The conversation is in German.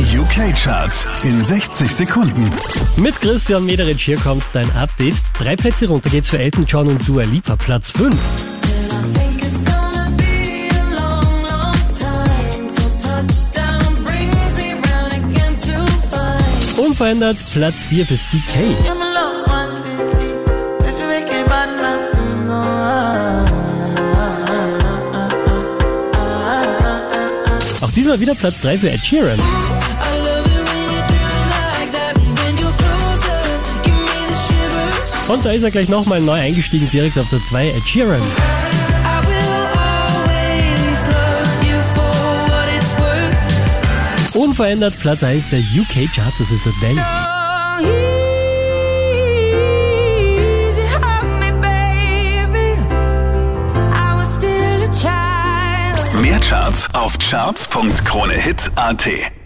Die UK-Charts in 60 Sekunden. Mit Christian Mederich hier kommt dein Update. Drei Plätze runter geht's für Elton John und Dua Lipa, Platz 5. Unverändert Platz 4 für CK. Auch diesmal wieder Platz 3 für Ed Sheeran. Und da ist er gleich nochmal neu eingestiegen, direkt auf der 2, Ed Sheeran. Unverändert Platz 1 der UK Charts, das ist Adele. Mehr Charts auf charts.kronehit.at.